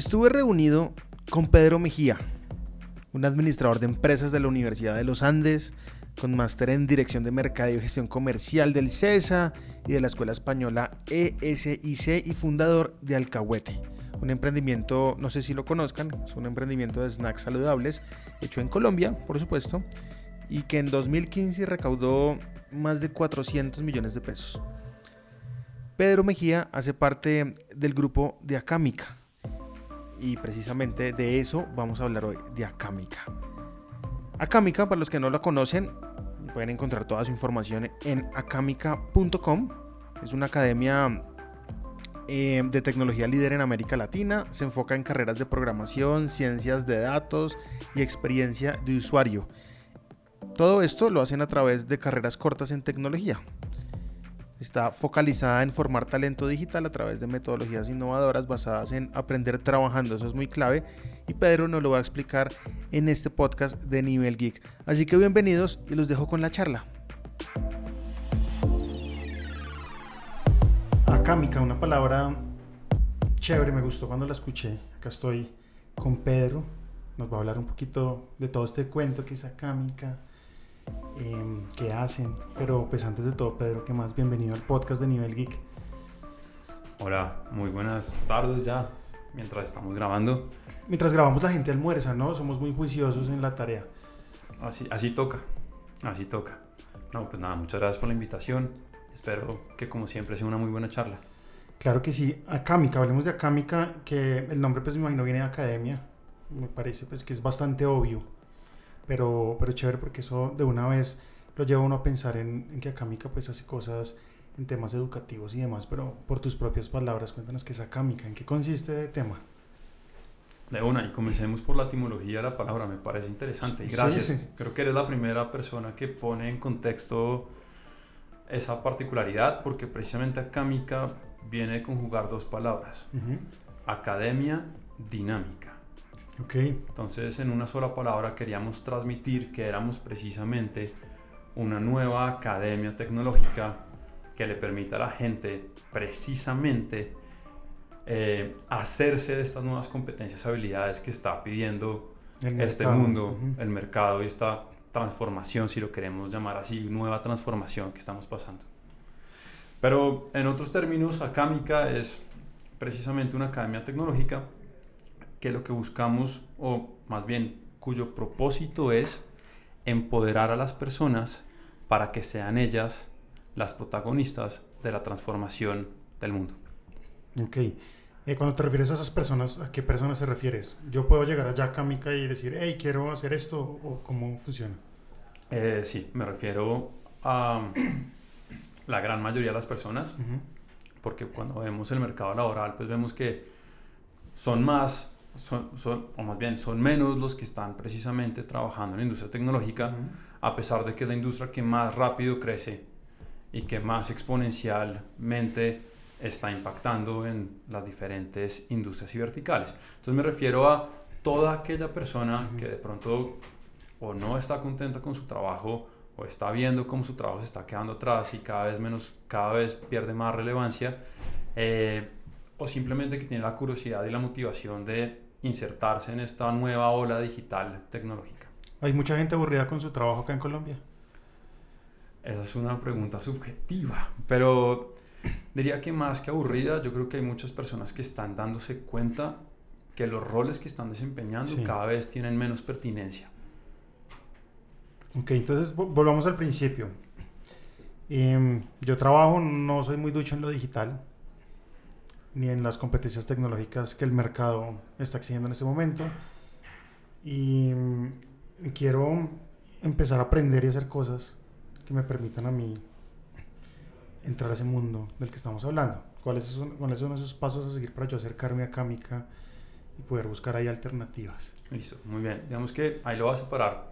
Estuve reunido con Pedro Mejía, un administrador de empresas de la Universidad de los Andes, con máster en Dirección de Mercadeo y Gestión Comercial del CESA y de la Escuela Española ESIC y fundador de Alcahuete, un emprendimiento, no sé si lo conozcan, es un emprendimiento de snacks saludables hecho en Colombia, por supuesto, y que en 2015 recaudó más de 400 millones de pesos. Pedro Mejía hace parte del grupo de Acámica y precisamente de eso vamos a hablar hoy, de Acámica. Acámica, para los que no la conocen, pueden encontrar toda su información en acámica.com. Es una academia eh, de tecnología líder en América Latina. Se enfoca en carreras de programación, ciencias de datos y experiencia de usuario. Todo esto lo hacen a través de carreras cortas en tecnología. Está focalizada en formar talento digital a través de metodologías innovadoras basadas en aprender trabajando, eso es muy clave, y Pedro nos lo va a explicar en este podcast de Nivel Geek. Así que bienvenidos y los dejo con la charla. Acámica, una palabra chévere, me gustó cuando la escuché. Acá estoy con Pedro, nos va a hablar un poquito de todo este cuento que es Acámica Em, qué hacen. Pero pues antes de todo, Pedro, ¿qué más? Bienvenido al podcast de Nivel Geek. Hola, muy buenas tardes ya, mientras estamos grabando. Mientras grabamos la gente almuerza, ¿no? Somos muy juiciosos en la tarea. Así, así toca, así toca. No, pues nada, muchas gracias por la invitación. Espero que como siempre sea una muy buena charla. Claro que sí. Acámica, hablemos de Acámica, que el nombre pues me imagino viene de academia. Me parece pues que es bastante obvio pero, pero chévere porque eso de una vez lo lleva uno a pensar en, en que Acámica pues hace cosas en temas educativos y demás, pero por tus propias palabras, cuéntanos qué es Acámica, en qué consiste el tema. De una, y comencemos por la etimología de la palabra, me parece interesante. Y gracias. Creo que eres la primera persona que pone en contexto esa particularidad, porque precisamente acámica viene de conjugar dos palabras: academia, dinámica. Entonces, en una sola palabra queríamos transmitir que éramos precisamente una nueva academia tecnológica que le permita a la gente precisamente eh, hacerse de estas nuevas competencias, habilidades que está pidiendo este mundo, el mercado y esta transformación, si lo queremos llamar así, nueva transformación que estamos pasando. Pero en otros términos, Acámica es precisamente una academia tecnológica que lo que buscamos, o más bien cuyo propósito es empoderar a las personas para que sean ellas las protagonistas de la transformación del mundo. Ok. Eh, cuando te refieres a esas personas, ¿a qué personas te refieres? ¿Yo puedo llegar allá a Kamika y decir, hey, quiero hacer esto? ¿O cómo funciona? Eh, sí, me refiero a la gran mayoría de las personas, porque cuando vemos el mercado laboral, pues vemos que son más son, son, o más bien son menos los que están precisamente trabajando en la industria tecnológica, a pesar de que es la industria que más rápido crece y que más exponencialmente está impactando en las diferentes industrias y verticales. Entonces me refiero a toda aquella persona que de pronto o no está contenta con su trabajo o está viendo cómo su trabajo se está quedando atrás y cada vez menos, cada vez pierde más relevancia, eh, o simplemente que tiene la curiosidad y la motivación de insertarse en esta nueva ola digital tecnológica. ¿Hay mucha gente aburrida con su trabajo acá en Colombia? Esa es una pregunta subjetiva, pero diría que más que aburrida, yo creo que hay muchas personas que están dándose cuenta que los roles que están desempeñando cada vez tienen menos pertinencia. Ok, entonces volvamos al principio. Em, yo trabajo, no soy muy ducho en lo digital, ni en las competencias tecnológicas que el mercado está exigiendo en este momento. Y mm, quiero empezar a aprender y hacer cosas que me permitan a mí entrar a ese mundo del que estamos hablando. ¿Cuáles son, cuáles son esos pasos a seguir para yo acercarme a Kamika y poder buscar ahí alternativas? Listo, muy bien. Digamos que ahí lo vas a separar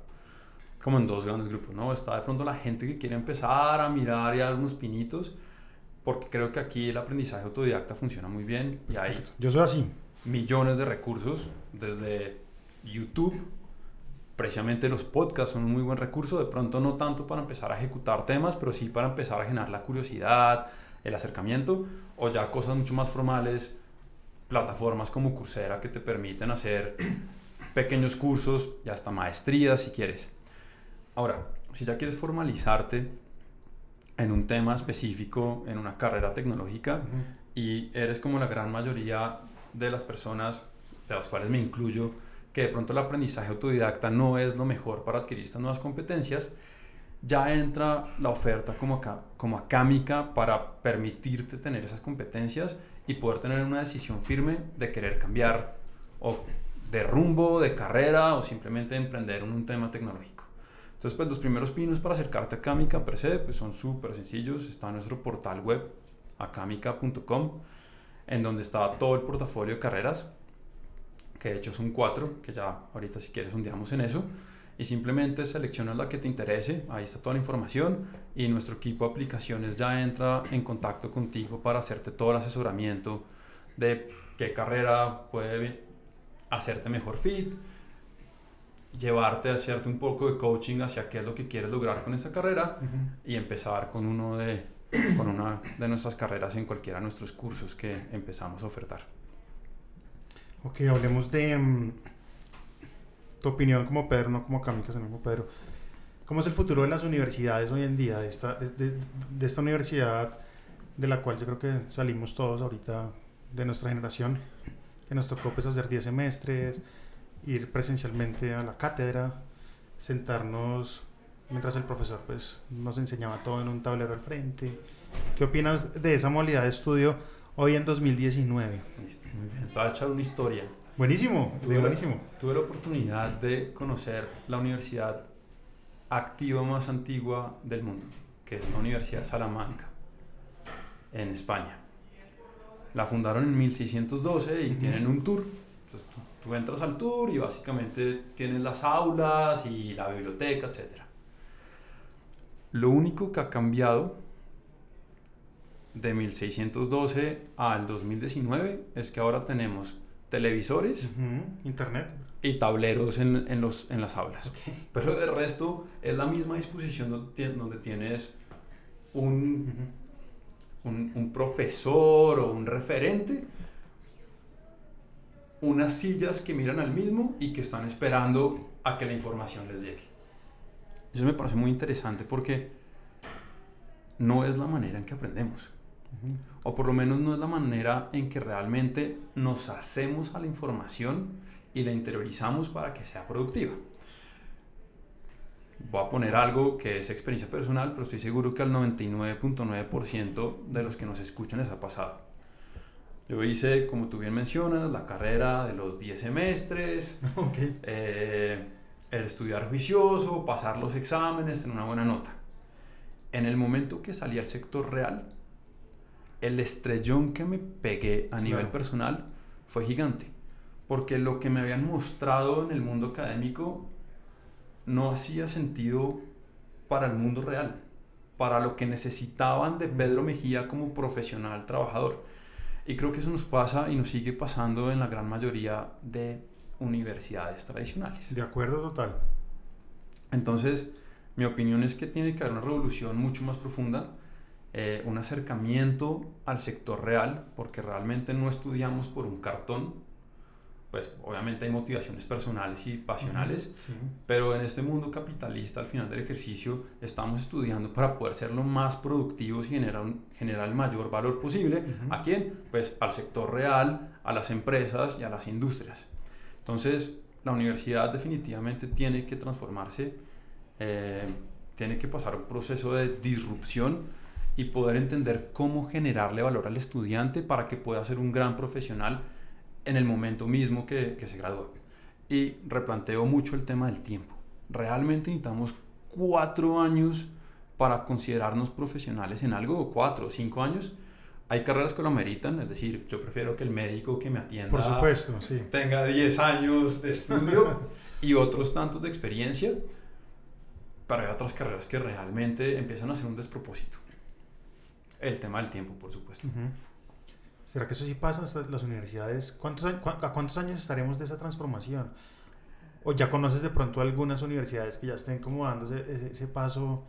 como en dos grandes grupos, ¿no? Está de pronto la gente que quiere empezar a mirar y a dar unos pinitos porque creo que aquí el aprendizaje autodidacta funciona muy bien y hay Yo soy así. millones de recursos desde YouTube. Precisamente los podcasts son un muy buen recurso, de pronto no tanto para empezar a ejecutar temas, pero sí para empezar a generar la curiosidad, el acercamiento, o ya cosas mucho más formales plataformas como Coursera que te permiten hacer pequeños cursos y hasta maestrías si quieres. Ahora, si ya quieres formalizarte en un tema específico, en una carrera tecnológica, y eres como la gran mayoría de las personas, de las cuales me incluyo, que de pronto el aprendizaje autodidacta no es lo mejor para adquirir estas nuevas competencias, ya entra la oferta como, acá, como acámica para permitirte tener esas competencias y poder tener una decisión firme de querer cambiar o de rumbo, de carrera o simplemente emprender en un tema tecnológico. Entonces, pues los primeros pinos para acercarte a Acámica per se pues, son súper sencillos. Está nuestro portal web, acámica.com, en donde está todo el portafolio de carreras, que de hecho son cuatro, que ya ahorita si quieres hundiamos en eso y simplemente seleccionas la que te interese, ahí está toda la información y nuestro equipo de aplicaciones ya entra en contacto contigo para hacerte todo el asesoramiento de qué carrera puede hacerte mejor fit, llevarte a hacerte un poco de coaching hacia qué es lo que quieres lograr con esta carrera y empezar con uno de con una de nuestras carreras en cualquiera de nuestros cursos que empezamos a ofertar. Ok, hablemos de mm, tu opinión como Pedro, no como Camilo, sino como Pedro. ¿Cómo es el futuro de las universidades hoy en día, de esta, de, de, esta universidad de la cual yo creo que salimos todos ahorita de nuestra generación, que nos tocó pues hacer 10 semestres, ir presencialmente a la cátedra, sentarnos mientras el profesor pues nos enseñaba todo en un tablero al frente. ¿Qué opinas de esa modalidad de estudio hoy en 2019? Listo, muy bien. Te voy a echar una historia. Buenísimo, tuve, buenísimo. Tuve la oportunidad de conocer la universidad activa más antigua del mundo, que es la Universidad de Salamanca, en España. La fundaron en 1612 y tienen un tour. Entonces tú, entras al tour y básicamente tienes las aulas y la biblioteca, etc. Lo único que ha cambiado de 1612 al 2019 es que ahora tenemos televisores, internet y tableros en, en, los, en las aulas. Pero el resto es la misma disposición donde, tienes un, un, un, profesor o un referente, unas sillas que miran al mismo y que están esperando a que la información les llegue. Eso me parece muy interesante porque no es la manera en que aprendemos. O por lo menos no es la manera en que realmente nos hacemos a la información y la interiorizamos para que sea productiva. Voy a poner algo que es experiencia personal, pero estoy seguro que al 99.9% de los que nos escuchan les ha pasado. Yo hice, como tú bien mencionas, la carrera de los 10 semestres, eh, el estudiar juicioso, pasar los exámenes, tener una buena nota. En el momento que salí al sector real, el estrellón que me pegué a nivel personal fue gigante, porque lo que me habían mostrado en el mundo académico no hacía sentido para el mundo real, para lo que necesitaban de Pedro Mejía como profesional trabajador. Y creo que eso nos pasa y nos sigue pasando en la gran mayoría de universidades tradicionales. De acuerdo total. Entonces, mi opinión es que tiene que haber una revolución mucho más profunda eh, un acercamiento al sector real, porque realmente no estudiamos por un cartón, pues obviamente hay motivaciones personales y pasionales, pero en este mundo capitalista al final del ejercicio estamos estudiando para poder ser lo más productivos y generar, generar el mayor valor posible. ¿A quién? Pues al sector real, a las empresas y a las industrias. Entonces, la universidad definitivamente tiene que transformarse, eh, tiene que pasar un proceso de disrupción y poder entender cómo generarle valor al estudiante para que pueda ser un gran profesional en el momento mismo que, que se gradúa. Y replanteo mucho el tema del tiempo. Realmente necesitamos cuatro años para considerarnos profesionales en algo, o cuatro o cinco años. Hay carreras que lo ameritan, es decir, yo prefiero que el médico que me atienda Por supuesto, sí. tenga 10 años de estudio y otros tantos de experiencia, pero hay otras carreras que realmente empiezan a ser un despropósito. El tema del tiempo, por supuesto. ¿Será que eso sí pasa en las universidades? ¿Cuántos, ¿A cuántos años estaremos de esa transformación? ¿O ya conoces de pronto algunas universidades que ya estén como dando ese, ese paso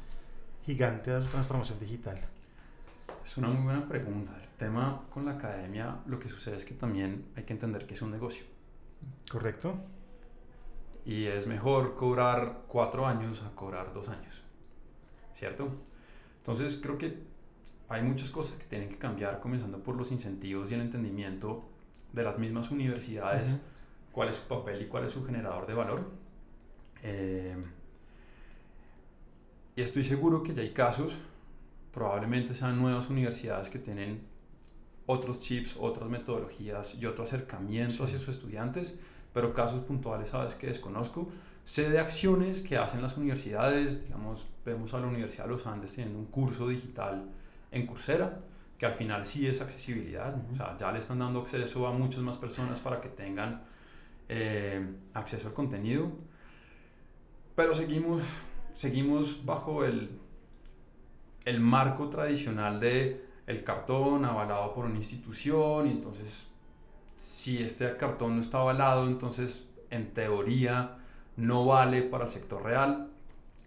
gigante a su transformación digital? Es una muy buena pregunta. El tema con la academia, lo que sucede es que también hay que entender que es un negocio. Correcto. Y es mejor cobrar cuatro años a cobrar dos años. ¿Cierto? Entonces creo que hay muchas cosas que tienen que cambiar, comenzando por los incentivos y el entendimiento de las mismas universidades, cuál es su papel y cuál es su generador de valor. Eh, y estoy seguro que ya hay casos, probablemente sean nuevas universidades que tienen otros chips, otras metodologías y otro acercamiento hacia sus estudiantes, pero casos puntuales, sabes que desconozco. Sé de acciones que hacen las universidades, digamos, vemos a la Universidad de los Andes teniendo un curso digital en Coursera, que al final sí es accesibilidad, o sea, ya le están dando acceso a muchas más personas para que tengan eh, acceso al contenido, pero seguimos, seguimos bajo el, el marco tradicional de el cartón avalado por una institución y entonces si este cartón no está avalado, entonces en teoría no vale para el sector real.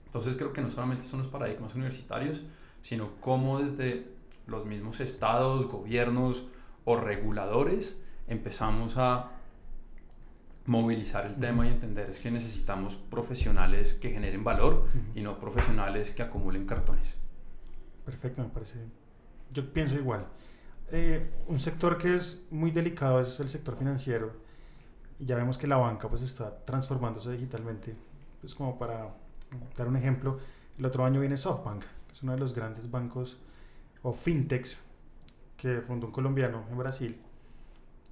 Entonces creo que no solamente son los paradigmas universitarios, sino cómo desde los mismos estados, gobiernos o reguladores empezamos a movilizar el tema y entender es que necesitamos profesionales que generen valor y no profesionales que acumulen cartones. Perfecto, me parece. Yo pienso igual. Eh, un sector que es muy delicado es el sector financiero. Ya vemos que la banca pues está transformándose digitalmente. Pues como para dar un ejemplo, el otro año viene SoftBank uno de los grandes bancos o fintechs que fundó un colombiano en Brasil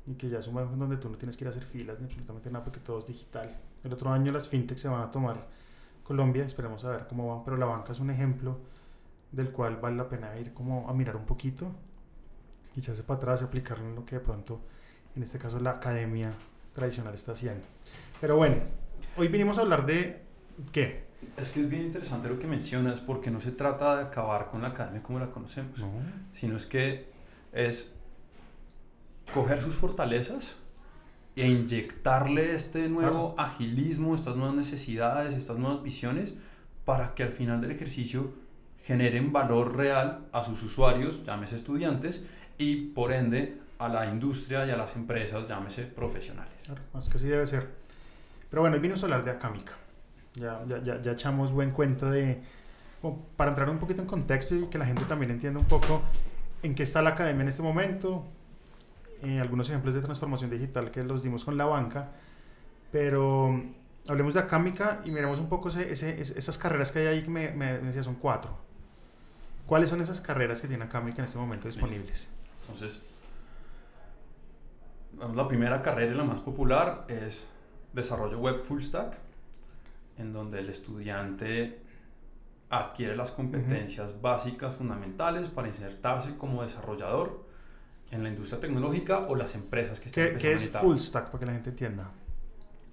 y que ya es un banco donde tú no tienes que ir a hacer filas ni absolutamente nada porque todo es digital. El otro año las fintechs se van a tomar Colombia, esperemos a ver cómo va, pero la banca es un ejemplo del cual vale la pena ir como a mirar un poquito y echarse para atrás y aplicarlo en lo que de pronto, en este caso, la academia tradicional está haciendo. Pero bueno, hoy vinimos a hablar de qué? Es que es bien interesante lo que mencionas, porque no se trata de acabar con la academia como la conocemos, sino es que es coger sus fortalezas e inyectarle este nuevo agilismo, estas nuevas necesidades, estas nuevas visiones, para que al final del ejercicio generen valor real a sus usuarios, llámese estudiantes, y por ende a la industria y a las empresas, llámese profesionales. Claro, más que así debe ser. Pero bueno, hoy vino a hablar de Acámica. Ya, ya, ya, ya echamos buen cuento de, para entrar un poquito en contexto y que la gente también entienda un poco en qué está la academia en este momento, eh, algunos ejemplos de transformación digital que los dimos con la banca, pero hablemos de Acámica y miremos un poco ese, esas carreras que hay ahí que me, me, decía son cuatro. ¿Cuáles son esas carreras que tiene Acámica en este momento disponibles? Entonces, la primera carrera y la más popular es desarrollo web full stack en donde el estudiante adquiere las competencias básicas fundamentales para insertarse como desarrollador en la industria tecnológica o las empresas que están ¿Qué, ¿qué es full stack para que la gente entienda?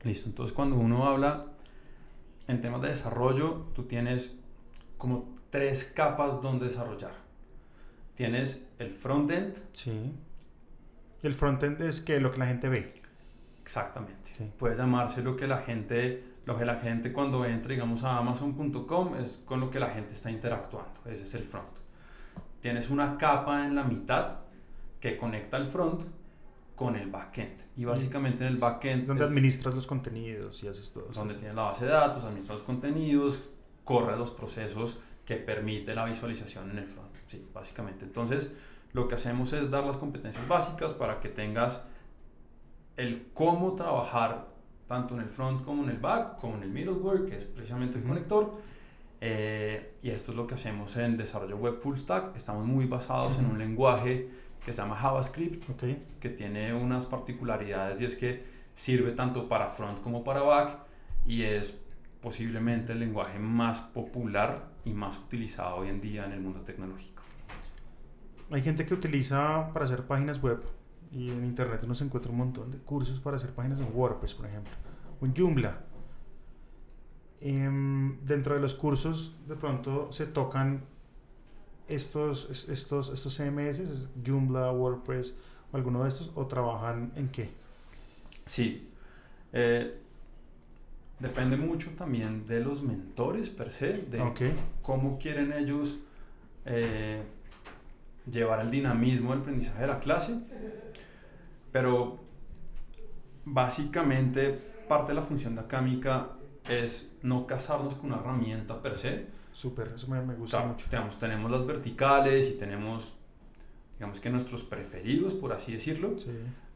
Listo, entonces cuando uno habla en temas de desarrollo, tú tienes como tres capas donde desarrollar. Tienes el frontend. Sí. El frontend es que lo que la gente ve. Exactamente. Puede llamarse lo que la gente lo que la gente cuando entra, digamos, a amazon.com es con lo que la gente está interactuando. Ese es el front. Tienes una capa en la mitad que conecta el front con el backend. Y básicamente en el backend... Donde administras los contenidos y haces todo. Donde tienes la base de datos, administras los contenidos, corre los procesos que permite la visualización en el front. Sí, básicamente. Entonces, lo que hacemos es dar las competencias básicas para que tengas el cómo trabajar tanto en el front como en el back, como en el middleware, que es precisamente el conector. Eh, y esto es lo que hacemos en desarrollo web full stack. Estamos muy basados en un lenguaje que se llama JavaScript, que tiene unas particularidades y es que sirve tanto para front como para back y es posiblemente el lenguaje más popular y más utilizado hoy en día en el mundo tecnológico. Hay gente que utiliza para hacer páginas web y en internet uno se encuentra un montón de cursos para hacer páginas en WordPress, por ejemplo, o en Joomla. Em, dentro de los cursos, de pronto se tocan estos, estos, estos CMS, Joomla, WordPress o alguno de estos, o trabajan en qué? Sí. Eh, depende mucho también de los mentores per se, de cómo quieren ellos eh, llevar el dinamismo del aprendizaje de la clase, pero básicamente parte de la función de acámica es no casarnos con una herramienta per se. Súper, eso me, gusta mucho. Tenemos, tenemos las verticales y tenemos, digamos que nuestros preferidos, por así decirlo. Sí.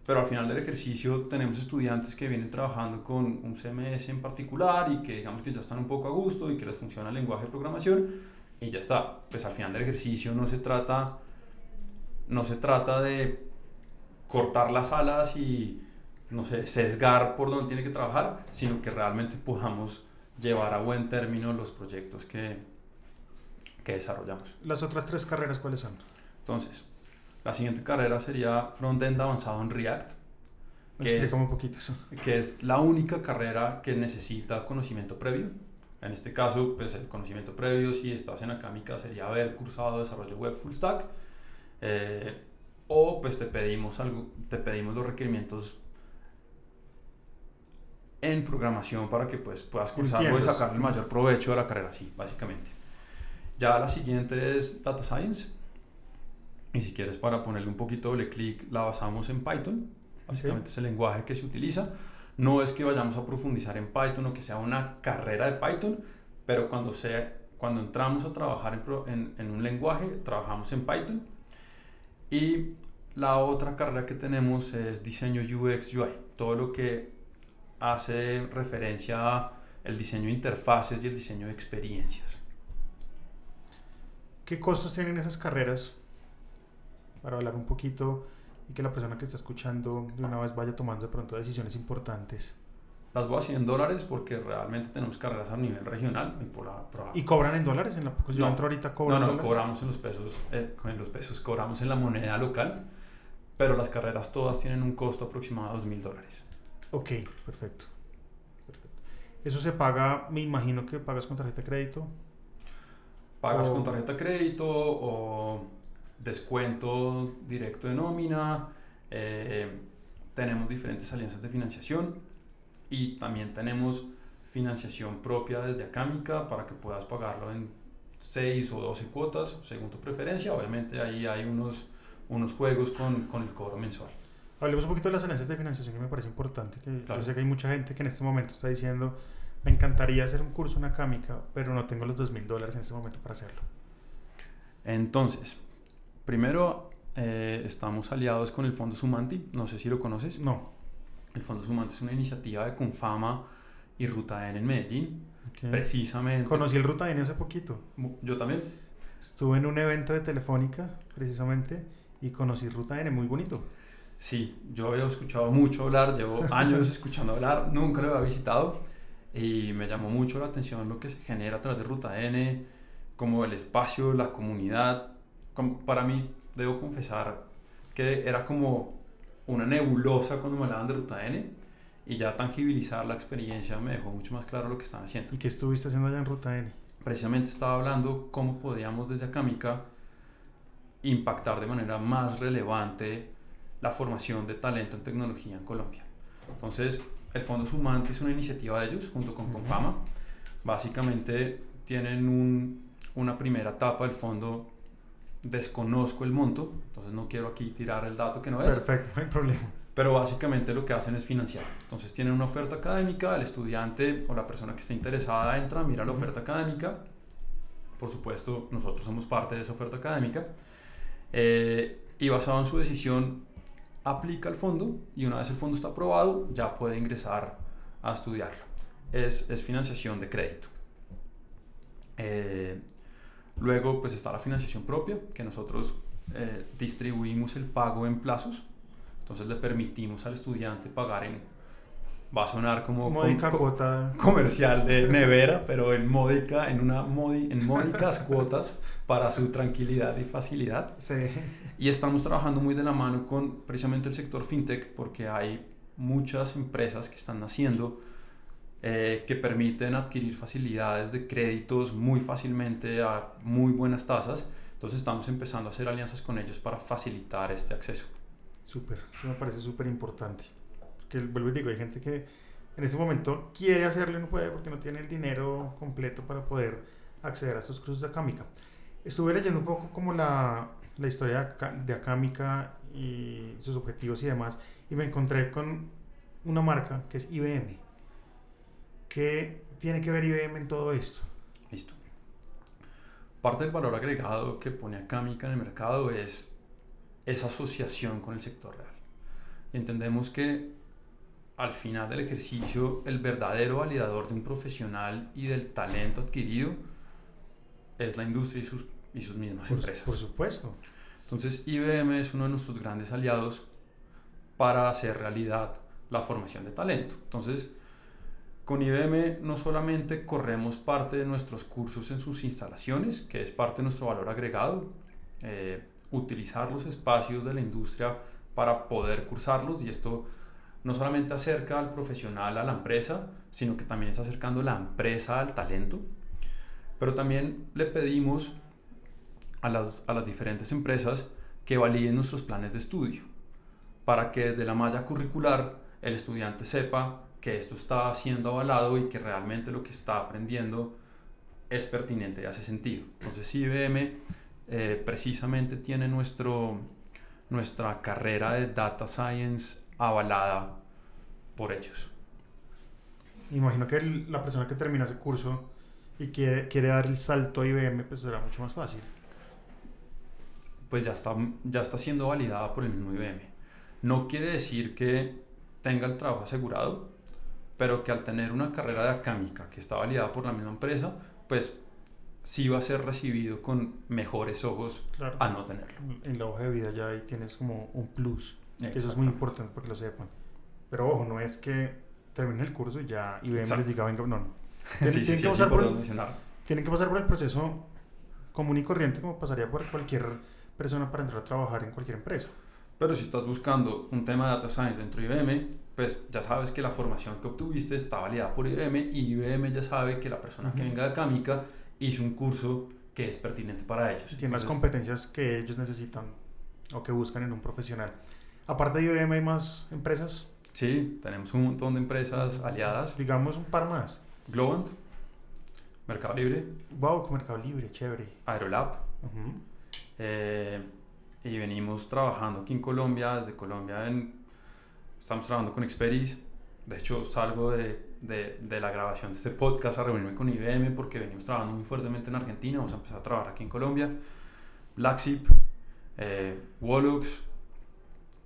Pero al final del ejercicio tenemos estudiantes que vienen trabajando con un CMS en particular y que digamos que ya están un poco a gusto y que les funciona el lenguaje de programación y ya está. Pues al final del ejercicio no se trata, no se trata de cortar las alas y no sé, sesgar por donde tiene que trabajar, sino que realmente podamos llevar a buen término los proyectos que, que desarrollamos. ¿Las otras tres carreras cuáles son? Entonces, la siguiente carrera sería Frontend avanzado en React. Que es, un poquito eso. que es la única carrera que necesita conocimiento previo. En este caso, pues el conocimiento previo, si estás en acámica, sería haber cursado desarrollo web full stack. Eh, o pues te pedimos, algo, te pedimos los requerimientos en programación para que pues, puedas cursarlo y sacar el mayor provecho de la carrera, sí, básicamente. Ya la siguiente es Data Science. Y si quieres para ponerle un poquito doble clic, la basamos en Python. Básicamente es el lenguaje que se utiliza. No es que vayamos a profundizar en Python o que sea una carrera de Python, pero cuando, sea, cuando entramos a trabajar en, en un lenguaje, trabajamos en Python. Y la otra carrera que tenemos es diseño UX UI. Todo lo que hace referencia al diseño de interfaces y el diseño de experiencias. ¿Qué costos tienen esas carreras? Para hablar un poquito y que la persona que está escuchando de una vez vaya tomando de pronto decisiones importantes. Las voy a hacer en dólares porque realmente tenemos carreras a nivel regional. ¿Y, por, ¿Y cobran en dólares? En la, pues yo entro ahorita No, no, cobramos en los pesos, eh, en los pesos, cobramos en la moneda local, pero las carreras todas tienen un costo aproximado de 2 mil dólares. Ok, perfecto. Eso se paga, me imagino que pagas con tarjeta de crédito. Pagas con tarjeta de crédito o descuento directo de nómina. Eh, tenemos diferentes alianzas de financiación y también tenemos financiación propia desde Acámica para que puedas pagarlo en 6 o 12 cuotas según tu preferencia. Obviamente ahí hay unos, unos juegos con, con el cobro mensual. Hablemos un poquito de las alianzas de financiación que me parece importante. Que Yo sé que hay mucha gente que en este momento está diciendo, me encantaría hacer un curso en Acámica, pero no tengo los dos mil dólares en este momento para hacerlo. Entonces, primero eh, estamos aliados con el Fondo Sumanti, no sé si lo conoces. No. El Fondo Sumanti es una iniciativa de Confama y Ruta N en Medellín. Precisamente. Conocí el Ruta N hace poquito. Yo también. Estuve en un evento de Telefónica, precisamente, y conocí Ruta N, muy bonito. Sí, yo había escuchado mucho hablar, llevo años escuchando hablar, nunca lo había visitado y me llamó mucho la atención lo que se genera a través de Ruta N, como el espacio, la comunidad. para mí, debo confesar que era como una nebulosa cuando me hablaban de Ruta N y ya tangibilizar la experiencia me dejó mucho más claro lo que están haciendo. ¿Y qué estuviste haciendo allá en Ruta N? Precisamente estaba hablando cómo podíamos desde Acámica impactar de manera más relevante la formación de talento en tecnología en Colombia. Entonces, el Fondo Sumante es una iniciativa de ellos, junto con Confama. Básicamente tienen un, una primera etapa del fondo, desconozco el monto, entonces no quiero aquí tirar el dato que no es. Perfecto, no hay problema. Pero básicamente lo que hacen es financiar. Entonces tienen una oferta académica, el estudiante o la persona que esté interesada entra, mira la oferta académica. Por supuesto, nosotros somos parte de esa oferta académica. Eh, y basado en su decisión, aplica el fondo y una vez el fondo está aprobado ya puede ingresar a estudiarlo. Es, es financiación de crédito. Eh, luego pues está la financiación propia que nosotros eh, distribuimos el pago en plazos. Entonces le permitimos al estudiante pagar en va a sonar como comercial de nevera, pero en módica, en una en módicas cuotas para su tranquilidad y facilidad. Sí. Y estamos trabajando muy de la mano con precisamente el sector fintech porque hay muchas empresas que están naciendo eh, que permiten adquirir facilidades de créditos muy fácilmente a muy buenas tasas. Entonces estamos empezando a hacer alianzas con ellos para facilitar este acceso. Súper, eso me parece súper importante. Que vuelvo y digo, hay gente que en este momento quiere hacerlo y no puede porque no tiene el dinero completo para poder acceder a estos cruces de acámica. Estuve leyendo un poco como la la historia de Acámica y sus objetivos y demás, y me encontré con una marca que es IBM. ¿Qué tiene que ver IBM en todo esto? Listo. Parte del valor agregado que pone Acámica en el mercado es esa asociación con el sector real. Entendemos que al final del ejercicio el verdadero validador de un profesional y del talento adquirido es la industria y sus, y sus mismas empresas. Por supuesto. Entonces IBM es uno de nuestros grandes aliados para hacer realidad la formación de talento. Entonces, con IBM no solamente corremos parte de nuestros cursos en sus instalaciones, que es parte de nuestro valor agregado, eh, utilizar los espacios de la industria para poder cursarlos y esto no solamente acerca al profesional a la empresa, sino que también está acercando la empresa al talento. Pero también le pedimos a las, a las diferentes empresas que validen nuestros planes de estudio, para que desde la malla curricular el estudiante sepa que esto está siendo avalado y que realmente lo que está aprendiendo es pertinente y hace sentido. Entonces IBM eh, precisamente tiene nuestro, nuestra carrera de Data Science avalada por ellos. Imagino que la persona que termina ese curso y quiere, quiere dar el salto a IBM, pues será mucho más fácil. Pues ya está, ya está siendo validada por el mismo IBM. No quiere decir que tenga el trabajo asegurado, pero que al tener una carrera de acámica que está validada por la misma empresa, pues sí va a ser recibido con mejores ojos a no tenerlo. En la hoja de vida ya ahí tienes como un plus, que eso es muy importante para que lo sepan. Pero ojo, no es que termine el curso y ya IBM les diga, venga, no, no. Tienen, sí, sí, que pasar por el, tienen que pasar por el proceso común y corriente como pasaría por cualquier persona para entrar a trabajar en cualquier empresa. Pero si estás buscando un tema de data science dentro de IBM, pues ya sabes que la formación que obtuviste está validada por IBM y IBM ya sabe que la persona que venga de Acámica hizo un curso que es pertinente para ellos. Tiene las competencias que ellos necesitan o que buscan en un profesional. Aparte de IBM, ¿hay más empresas? Sí, tenemos un montón de empresas aliadas. Digamos un par más. Globant, Mercado Libre. Wow, Mercado Libre, chévere. Aerolab. eh, y venimos trabajando aquí en Colombia, desde Colombia en, estamos trabajando con Experis. De hecho, salgo de, de, de, la grabación de este podcast a reunirme con IBM porque venimos trabajando muy fuertemente en Argentina, vamos a empezar a trabajar aquí en Colombia. Blacksheep, eh, Wallux.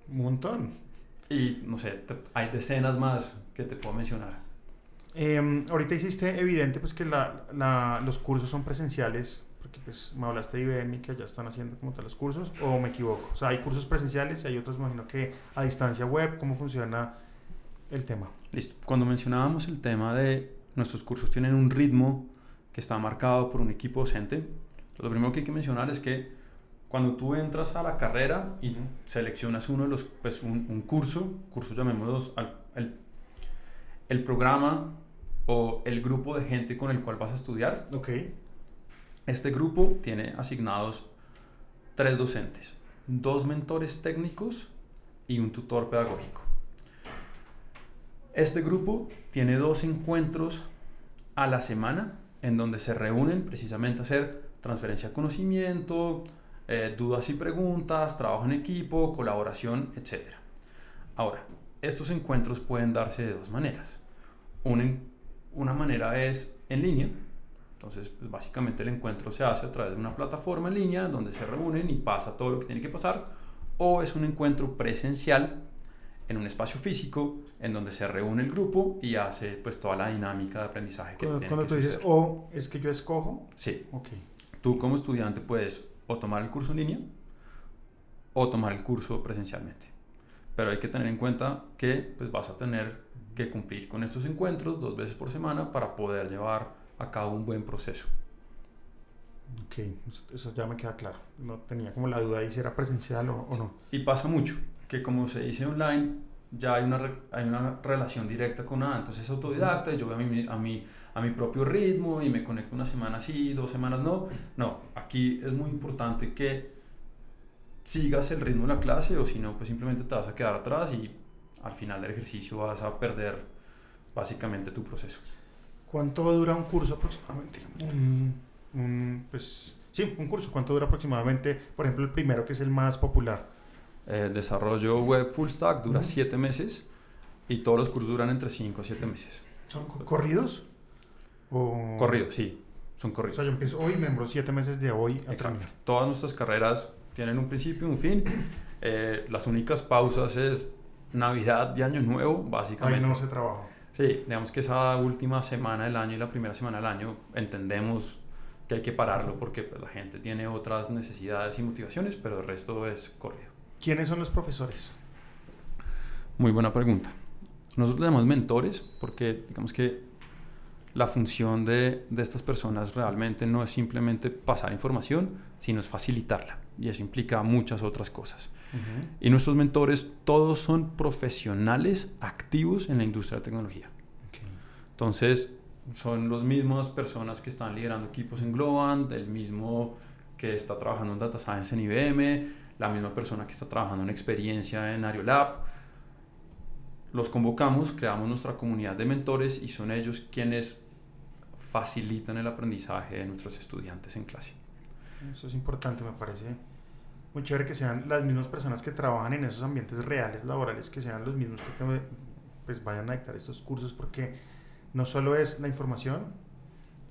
Un montón. Y no sé, hay decenas más que te puedo mencionar. Eh, ahorita hiciste evidente pues que la, la, los cursos son presenciales porque pues me hablaste de IBM que ya están haciendo como tal los cursos, o me equivoco. O sea, hay cursos presenciales y hay otros, imagino que a distancia web, ¿cómo funciona el tema? Listo. Cuando mencionábamos el tema de nuestros cursos tienen un ritmo que está marcado por un equipo docente, lo primero que hay que mencionar es que cuando tú entras a la carrera y seleccionas uno de los, pues un, un curso, curso llamémoslo el, el programa o el grupo de gente con el cual vas a estudiar. Ok este grupo tiene asignados tres docentes, dos mentores técnicos y un tutor pedagógico. Este grupo tiene dos encuentros a la semana en donde se reúnen precisamente a hacer transferencia de conocimiento, eh, dudas y preguntas, trabajo en equipo, colaboración, etc. Ahora, estos encuentros pueden darse de dos maneras. Una manera es en línea, entonces, pues, básicamente el encuentro se hace a través de una plataforma en línea donde se reúnen y pasa todo lo que tiene que pasar, o es un encuentro presencial en un espacio físico en donde se reúne el grupo y hace pues toda la dinámica de aprendizaje que cuando, tiene cuando tú dices o es que yo escojo sí. Ok. Tú como estudiante puedes o tomar el curso en línea o tomar el curso presencialmente. Pero hay que tener en cuenta que pues vas a tener que cumplir con estos encuentros dos veces por semana para poder llevar a cabo un buen proceso. Ok, eso ya me queda claro. No tenía como la duda de si era presencial o, no. Y pasa mucho, que como se dice online, ya hay una, hay una relación directa con nada. Entonces es autodidacta y yo voy a mi, a, mi, a mi propio ritmo y me conecto una semana sí, dos semanas no. No, aquí es muy importante que sigas el ritmo de la clase o si no, pues simplemente te vas a quedar atrás y al final del ejercicio vas a perder básicamente tu proceso. ¿Cuánto dura un curso aproximadamente? pues Sí, un curso. ¿Cuánto dura aproximadamente? Por ejemplo, el primero que es el más popular. El desarrollo web full stack dura 7 meses y todos los cursos duran entre 5 a 7 meses. ¿Son corridos? O... Corridos, sí. Son corridos. O sea, yo empiezo hoy, me demoro 7 meses de hoy a Exacto. Todas nuestras carreras tienen un principio y un fin. Eh, las únicas pausas es Navidad y Año Nuevo, básicamente. Ahí no se trabaja. Sí, digamos que esa última semana del año y la primera semana del año entendemos que hay que pararlo porque pues, la gente tiene otras necesidades y motivaciones, pero el resto es corrido. ¿Quiénes son los profesores? Muy buena pregunta. Nosotros tenemos mentores porque digamos que la función de, de, estas personas realmente no es simplemente pasar información, sino es facilitarla. Y eso implica muchas otras cosas. Y nuestros mentores todos son profesionales activos en la industria de tecnología. Entonces, son las mismas personas que están liderando equipos en Globant, el mismo que está trabajando en Data Science en IBM, la misma persona que está trabajando en experiencia en Ariolab. Los convocamos, creamos nuestra comunidad de mentores y son ellos quienes facilitan el aprendizaje de nuestros estudiantes en clase. Eso es importante, me parece muy chévere que sean las mismas personas que trabajan en esos ambientes reales laborales, que sean los mismos que pues, vayan a dictar estos cursos, porque no solo es la información,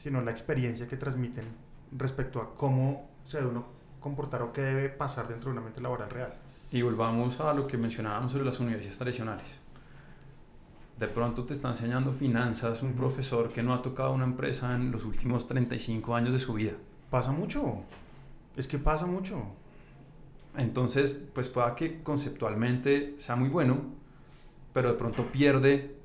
sino la experiencia que transmiten respecto a cómo se debe uno comportar o qué debe pasar dentro de un ambiente laboral real. Y volvamos a lo que mencionábamos sobre las universidades tradicionales. De pronto te está enseñando finanzas un profesor que no ha tocado una empresa en los últimos 35 años de su vida. Pasa mucho. Es que pasa mucho. Entonces, pues pueda que conceptualmente sea muy bueno, pero de pronto pierde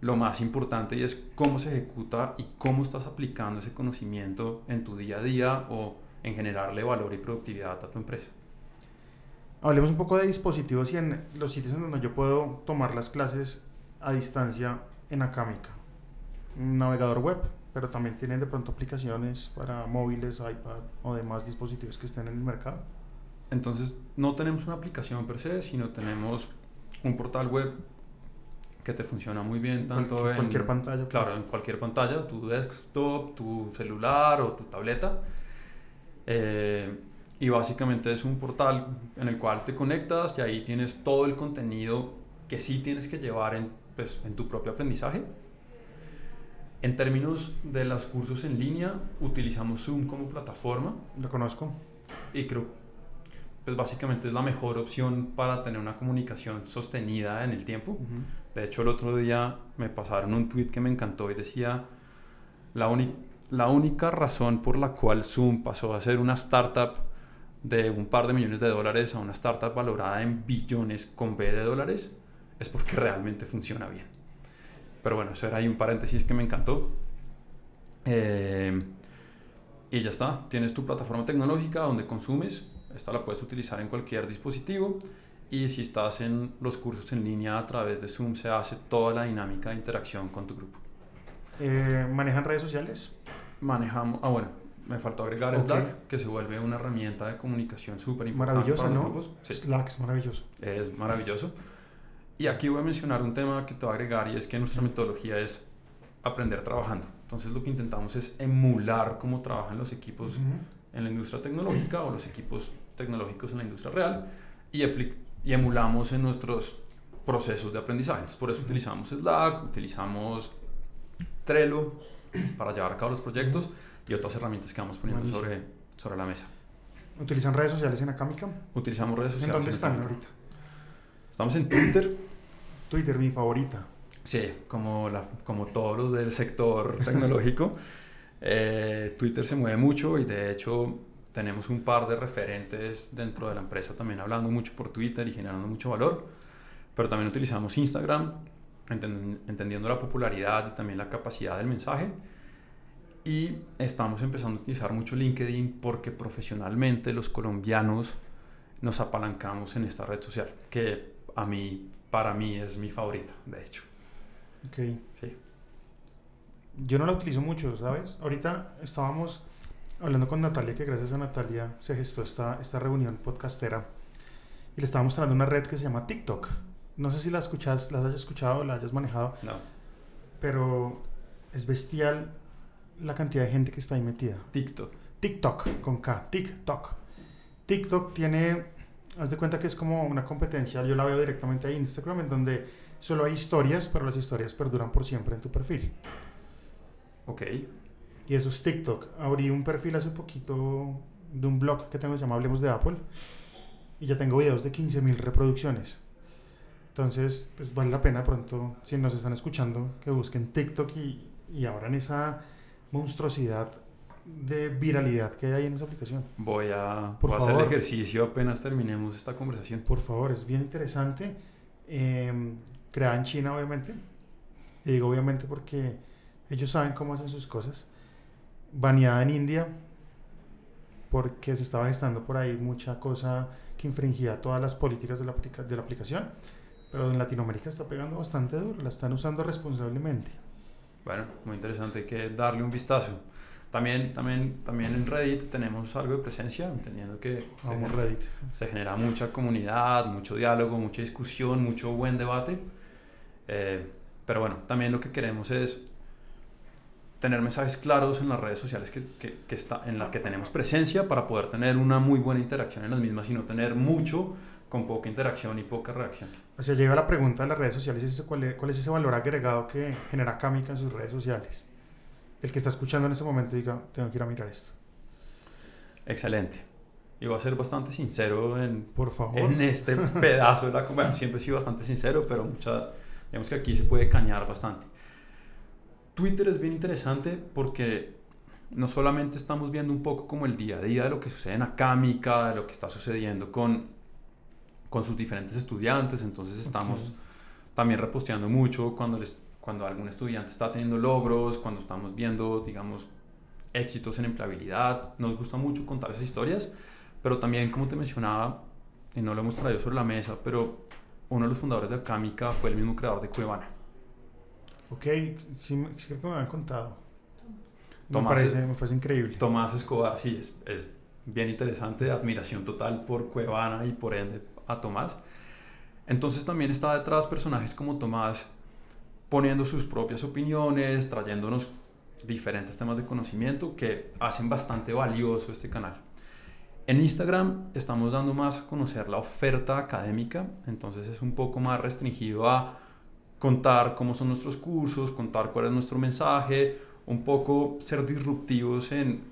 lo más importante y es cómo se ejecuta y cómo estás aplicando ese conocimiento en tu día a día o en generarle valor y productividad a tu empresa. Hablemos un poco de dispositivos y en los sitios en donde yo puedo tomar las clases a distancia en Acámica. Un navegador web, pero también tienen de pronto aplicaciones para móviles, iPad o demás dispositivos que estén en el mercado. Entonces, no tenemos una aplicación per se, sino tenemos un portal web que te funciona muy bien tanto en cualquier pantalla. Claro, pues. en cualquier pantalla, tu desktop, tu celular o tu tableta. Eh, y básicamente es un portal en el cual te conectas y ahí tienes todo el contenido que sí tienes que llevar en, pues, en tu propio aprendizaje. En términos de los cursos en línea, utilizamos Zoom como plataforma. Lo conozco. Y creo pues básicamente es la mejor opción para tener una comunicación sostenida en el tiempo. De hecho, el otro día me pasaron un tweet que me encantó y decía, la, la única razón por la cual Zoom pasó a ser una startup de un par de millones de dólares a una startup valorada en billones con B de dólares es porque realmente funciona bien. Pero bueno, eso era ahí un paréntesis que me encantó. Eh, y ya está, tienes tu plataforma tecnológica donde consumes esta la puedes utilizar en cualquier dispositivo y si estás en los cursos en línea a través de Zoom se hace toda la dinámica de interacción con tu grupo. Eh, ¿Manejan redes sociales? Manejamos, ah bueno, me faltó agregar Slack, que se vuelve una herramienta de comunicación súper importante. Maravillosa, ¿no? Slack es maravilloso. Es maravilloso. Y aquí voy a mencionar un tema que te voy a agregar y es que nuestra metodología es aprender trabajando. Entonces lo que intentamos es emular cómo trabajan los equipos en la industria tecnológica o los equipos tecnológicos en la industria real y, y emulamos en nuestros procesos de aprendizaje. Entonces, por eso utilizamos Slack, utilizamos Trello para llevar a cabo los proyectos y otras herramientas que vamos poniendo sobre, sobre la mesa. ¿Utilizan redes sociales en Acámica? Utilizamos redes sociales. ¿En dónde están ahorita? Estamos en Twitter. Twitter, mi favorita. Sí, como, la, como todos los del sector tecnológico. Eh, Twitter se mueve mucho y de hecho tenemos un par de referentes dentro de la empresa también hablando mucho por Twitter y generando mucho valor, pero también utilizamos Instagram, entendiendo la popularidad y también la capacidad del mensaje. Y estamos empezando a utilizar mucho LinkedIn porque profesionalmente los colombianos nos apalancamos en esta red social, que a mí, para mí es mi favorita, de hecho. Ok. Sí yo no la utilizo mucho, ¿sabes? Ahorita estábamos hablando con Natalia, que gracias a Natalia se gestó esta, esta reunión podcastera, y le estábamos mostrando una red que se llama TikTok. No sé si la escuchas, la hayas escuchado, la hayas manejado. No. Pero es bestial la cantidad de gente que está ahí metida. TikTok. TikTok, con K, TikTok. TikTok tiene, haz de cuenta que es como una competencia, yo la veo directamente a Instagram, en donde solo hay historias, pero las historias perduran por siempre en tu perfil. Ok. Y eso es TikTok. Abrí un perfil hace poquito de un blog que tengo llamado Hablemos de Apple y ya tengo videos de 15.000 reproducciones. Entonces, pues vale la pena pronto, si nos están escuchando, que busquen TikTok y, y abran esa monstruosidad de viralidad que hay en esa aplicación. Voy a, Por hacer el ejercicio apenas terminemos esta conversación. Por favor, es bien interesante. Eh, creada en China, obviamente. Y digo obviamente porque ellos saben cómo hacen sus cosas. Baneada en India porque se estaba gestando por ahí mucha cosa que infringía todas las políticas de la, de la aplicación. Pero en Latinoamérica está pegando bastante duro, la están usando responsablemente. Bueno, muy interesante, hay que darle un vistazo. También, también, también en Reddit tenemos algo de presencia, entendiendo que Vamos se, Reddit. se genera mucha comunidad, mucho diálogo, mucha discusión, mucho buen debate. Eh, pero bueno, también lo que queremos es tener mensajes claros en las redes sociales que, que, que está, en las que tenemos presencia para poder tener una muy buena interacción en las mismas y no tener mucho con poca interacción y poca reacción. O sea, llega la pregunta de las redes sociales, ¿cuál es, ¿cuál es ese valor agregado que genera Kamika en sus redes sociales? El que está escuchando en este momento diga, tengo que ir a mirar esto. Excelente. Y voy a ser bastante sincero en, Por favor. en este pedazo de la Bueno, siempre he sido bastante sincero, pero mucha, digamos que aquí se puede cañar bastante. Twitter es bien interesante porque no solamente estamos viendo un poco como el día a día de lo que sucede en Acámica, de lo que está sucediendo con con sus diferentes estudiantes, entonces estamos también reposteando mucho cuando, les, cuando algún estudiante está teniendo logros, cuando estamos viendo, digamos, éxitos en empleabilidad. Nos gusta mucho contar esas historias, pero también, como te mencionaba, y no lo hemos traído sobre la mesa, pero uno de los fundadores de Acámica fue el mismo creador de Cuevana. Ok, sí, creo que me han contado. me, parece, me parece increíble. Tomás Escobar, sí, es, es bien interesante, admiración total por Cuevana y por ende a Tomás. Entonces también está detrás personajes como Tomás poniendo sus propias opiniones, trayéndonos diferentes temas de conocimiento que hacen bastante valioso este canal. En Instagram estamos dando más a conocer la oferta académica, entonces es un poco más restringido a contar cómo son nuestros cursos, contar cuál es nuestro mensaje, un poco ser disruptivos en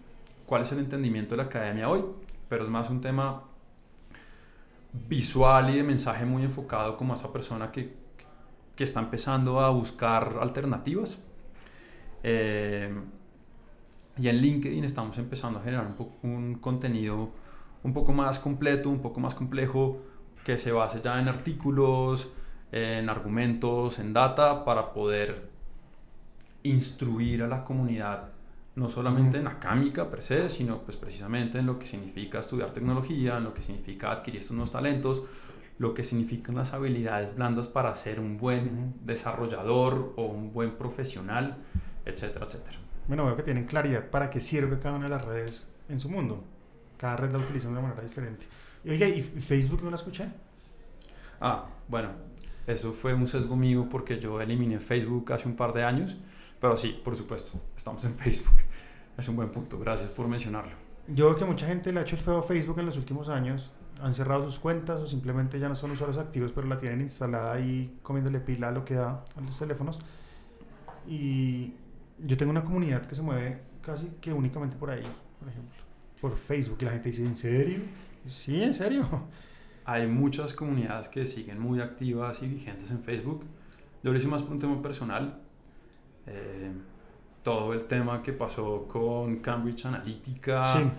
cuál es el entendimiento de la academia hoy, pero es más un tema visual y de mensaje muy enfocado como a esa persona que, que está empezando a buscar alternativas. Eh, y en LinkedIn estamos empezando a generar un, un, contenido un poco más completo, un poco más complejo, que se base ya en artículos, en argumentos, en data, para poder instruir a la comunidad no solamente en acámica per se, sino pues precisamente en lo que significa estudiar tecnología, en lo que significa adquirir estos nuevos talentos, lo que significan las habilidades blandas para ser un buen desarrollador o un buen profesional, etcétera, etcétera. Bueno, veo que tienen claridad para qué sirve cada una de las redes en su mundo. Cada red la utilizan de manera diferente. Oiga, ¿y Facebook no la escuché? Ah, bueno, eso fue un sesgo mío porque yo eliminé Facebook hace un par de años pero sí, por supuesto, estamos en Facebook. Es un buen punto, gracias por mencionarlo. Yo veo que mucha gente le ha hecho el feo a Facebook en los últimos años. Han cerrado sus cuentas o simplemente ya no son usuarios activos, pero la tienen instalada ahí comiéndole pila a lo que da a los teléfonos. Y yo tengo una comunidad que se mueve casi que únicamente por ahí, por ejemplo, por Facebook. Y la gente dice, ¿en serio? Sí, en serio. Hay muchas comunidades que siguen muy activas y vigentes en Facebook. Yo lo hice más por un tema personal eh, todo el tema que pasó con Cambridge Analytica. Sí.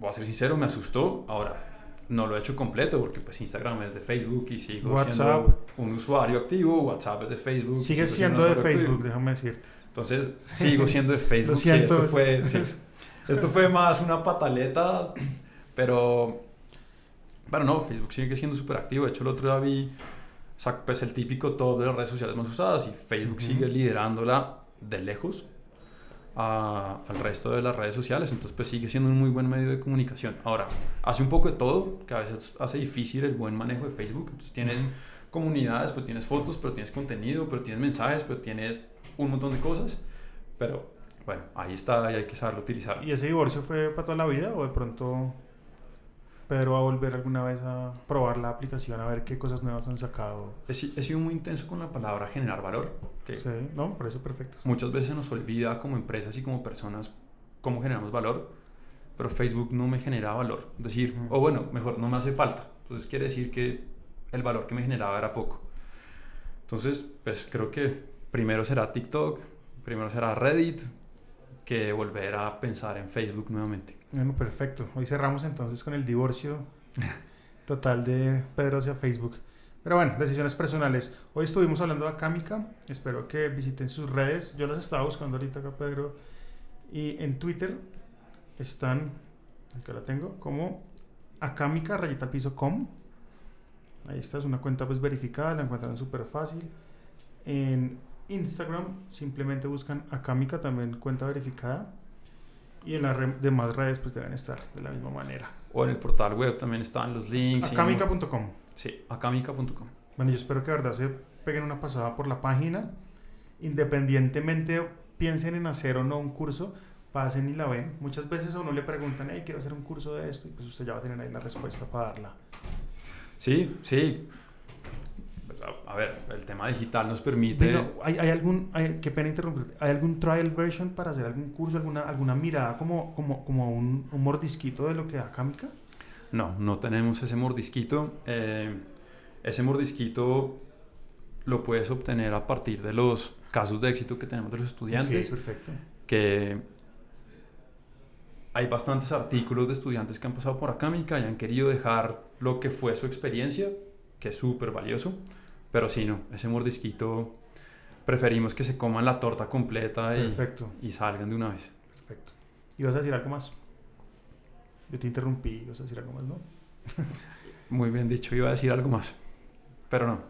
Voy a ser sincero, me asustó. Ahora, no lo he hecho completo porque pues Instagram es de Facebook y sigo siendo un usuario activo, WhatsApp es de Facebook. Sigue siendo, de Facebook, déjame decirte. Entonces, sigo siendo de Facebook. Sí, esto, fue, esto fue más una pataleta, pero, pero no, Facebook sigue siendo súper activo. De hecho, el otro día vi o sea, pues el típico top de las redes sociales más usadas y Facebook sigue liderándola de lejos al resto de las redes sociales, entonces pues sigue siendo un muy buen medio de comunicación. Ahora, hace un poco de todo, que a veces hace difícil el buen manejo de Facebook, entonces tienes comunidades, pero tienes fotos, pero tienes contenido, pero tienes mensajes, pero tienes un montón de cosas, pero bueno, ahí está y hay que saberlo utilizar. ¿Y ese divorcio fue para toda la vida o de pronto Pedro va a volver alguna vez a probar la aplicación a ver qué cosas nuevas han sacado? He, he sido muy intenso con la palabra generar valor. Que sí, no, parece perfecto. Muchas veces nos olvida como empresas y como personas cómo generamos valor, pero Facebook no me genera valor. Es decir, o bueno, mejor, no me hace falta. Entonces quiere decir que el valor que me generaba era poco. Entonces, pues creo que primero será TikTok, primero será Reddit, que volver a pensar en Facebook nuevamente. Bueno, perfecto. Hoy cerramos entonces con el divorcio total de Pedro hacia Facebook. Pero bueno, decisiones personales. Hoy estuvimos hablando de Acámica. Espero que visiten sus redes. Yo las estaba buscando ahorita acá, Pedro. Y en Twitter están, acá la tengo, como acámica rayita piso com. Ahí está, es una cuenta pues verificada, la encuentran súper fácil. En Instagram simplemente buscan Acámica, también cuenta verificada. Y en las demás redes pues deben estar de la misma manera. O en el portal web también están los links. Acámica.com. Sí, acámica.com. Bueno, yo espero que de verdad se peguen una pasada por la página. Independientemente piensen en hacer o no un curso, pasen y la ven. Muchas veces a uno le preguntan, hey, quiero hacer un curso de esto, y pues usted ya va a tener ahí la respuesta para darla. Sí, sí a ver, el tema digital nos permite... ¿hay, ¿hay, algún, hay, qué pena interrumpir, ¿hay algún trial version para hacer algún curso, alguna, alguna mirada como, como, como un, un mordisquito de lo que da Cámica? No, no tenemos ese mordisquito. Eh, ese mordisquito lo puedes obtener a partir de los casos de éxito que tenemos de los estudiantes. perfecto. Que hay bastantes artículos de estudiantes que han pasado por Acámica y han querido dejar lo que fue su experiencia, que es súper valioso pero sí, no, ese mordisquito preferimos que se coman la torta completa y, y salgan de una vez. Perfecto. ¿Y vas a decir algo más? Yo te interrumpí, vas a decir algo más, ¿no? Muy bien dicho, iba a decir algo más. Pero no,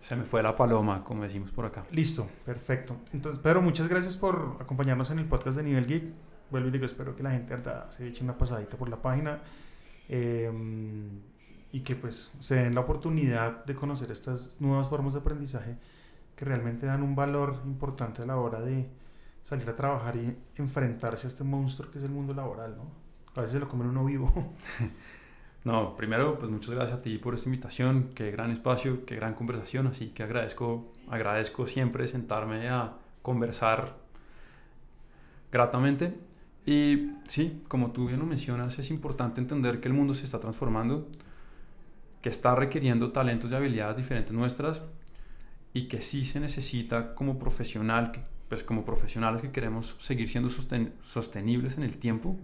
se me fue la paloma, como decimos por acá. Listo, perfecto. Entonces, Pedro, muchas gracias por acompañarnos en el podcast de Nivel Geek. Vuelvo y digo, espero que la gente se eche una pasadita por la página. Eh, y que pues se den la oportunidad de conocer estas nuevas formas de aprendizaje que realmente dan un valor importante a la hora de salir a trabajar y enfrentarse a este monstruo que es el mundo laboral, ¿no? A veces se lo comen uno vivo. No, primero, pues muchas gracias a ti por esta invitación, qué gran espacio, qué gran conversación, así que agradezco, agradezco siempre sentarme a conversar gratamente. Y sí, como tú bien lo mencionas, es importante entender que el mundo se está transformando que está requiriendo talentos y habilidades diferentes nuestras y que sí se necesita como profesional, pues como profesionales que queremos seguir siendo sostenibles en el tiempo,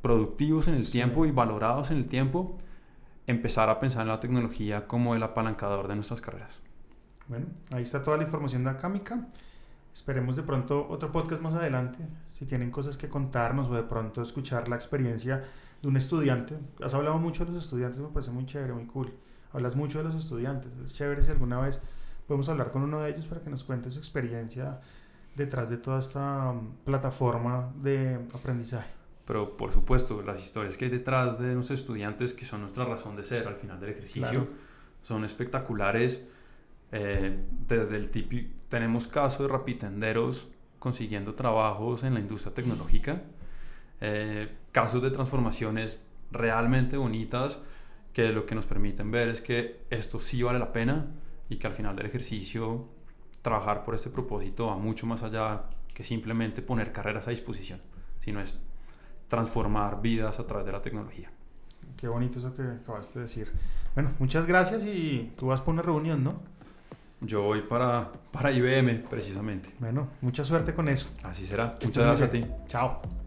productivos en el tiempo y valorados en el tiempo, empezar a pensar en la tecnología como el apalancador de nuestras carreras. Bueno, ahí está toda la información de Acámica. Esperemos de pronto otro podcast más adelante, si tienen cosas que contarnos o de pronto escuchar la experiencia de un estudiante. Has hablado mucho de los estudiantes, me parece muy chévere, muy cool. Hablas mucho de los estudiantes, es chévere si alguna vez podemos hablar con uno de ellos para que nos cuente su experiencia detrás de toda esta um, plataforma de aprendizaje. Pero por supuesto, las historias que hay detrás de nuestros estudiantes, que son nuestra razón de ser al final del ejercicio, son espectaculares. Eh, desde el típico, tenemos casos de rapitenderos consiguiendo trabajos en la industria tecnológica eh, casos de transformaciones realmente bonitas que lo que nos permiten ver es que esto sí vale la pena y que al final del ejercicio trabajar por este propósito va mucho más allá que simplemente poner carreras a disposición, sino es transformar vidas a través de la tecnología. Qué bonito eso que acabaste de decir. Bueno, muchas gracias y tú vas por una reunión, ¿no? Yo voy para, para IBM, precisamente. Bueno, mucha suerte con eso. Así será. Muchas gracias a ti. Chao.